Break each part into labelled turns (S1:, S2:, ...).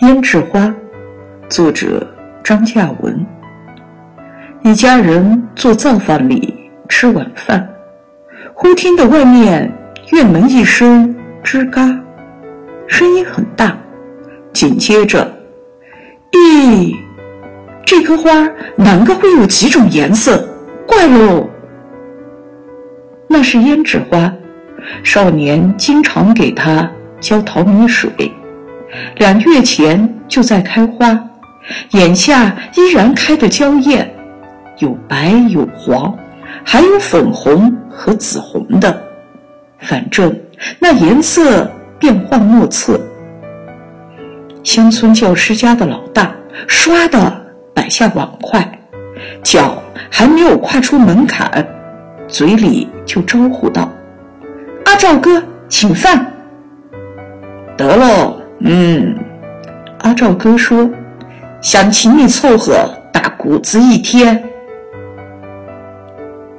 S1: 胭脂花，作者张嘉文。一家人坐灶房里吃晚饭，忽听得外面院门一声吱嘎，声音很大。紧接着，咦，这棵花哪个会有几种颜色？怪喽！那是胭脂花，少年经常给它浇淘米水。两月前就在开花，眼下依然开得娇艳，有白有黄，还有粉红和紫红的，反正那颜色变幻莫测。乡村教师家的老大唰的摆下碗筷，脚还没有跨出门槛，嘴里就招呼道：“阿赵哥，请饭。”得喽。嗯，阿赵哥说：“想请你凑合打谷子一天。”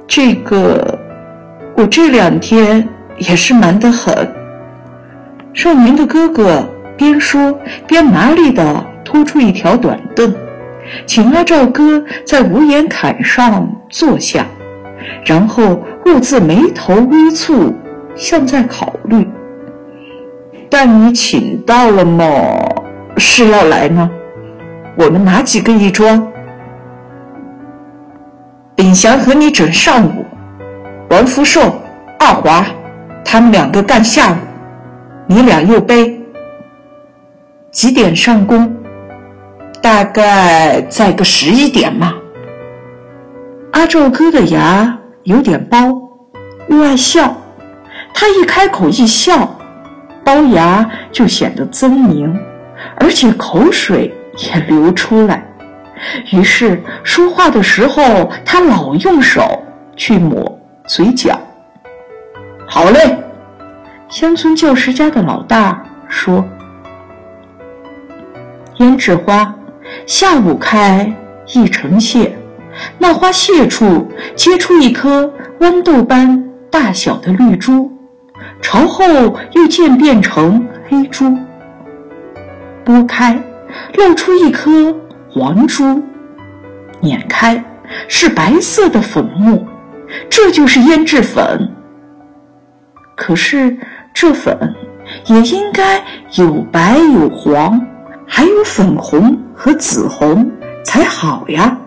S1: 这个，我这两天也是忙得很。少年的哥哥边说边麻利地拖出一条短凳，请阿赵哥在屋檐坎上坐下，然后兀自眉头微蹙，像在考虑。但你请到了吗？是要来呢？我们哪几个一桌？秉祥和你整上午，王福寿、二华，他们两个干下午，你俩又背。几点上工？大概在个十一点嘛。阿赵哥的牙有点包，又爱笑，他一开口一笑。龅牙就显得狰狞，而且口水也流出来。于是说话的时候，他老用手去抹嘴角。好嘞，乡村教师家的老大说：“胭脂花下午开一成谢，那花谢处结出一颗豌豆般大小的绿珠。”朝后又渐变成黑珠，拨开，露出一颗黄珠，碾开是白色的粉末，这就是胭脂粉。可是这粉也应该有白有黄，还有粉红和紫红才好呀。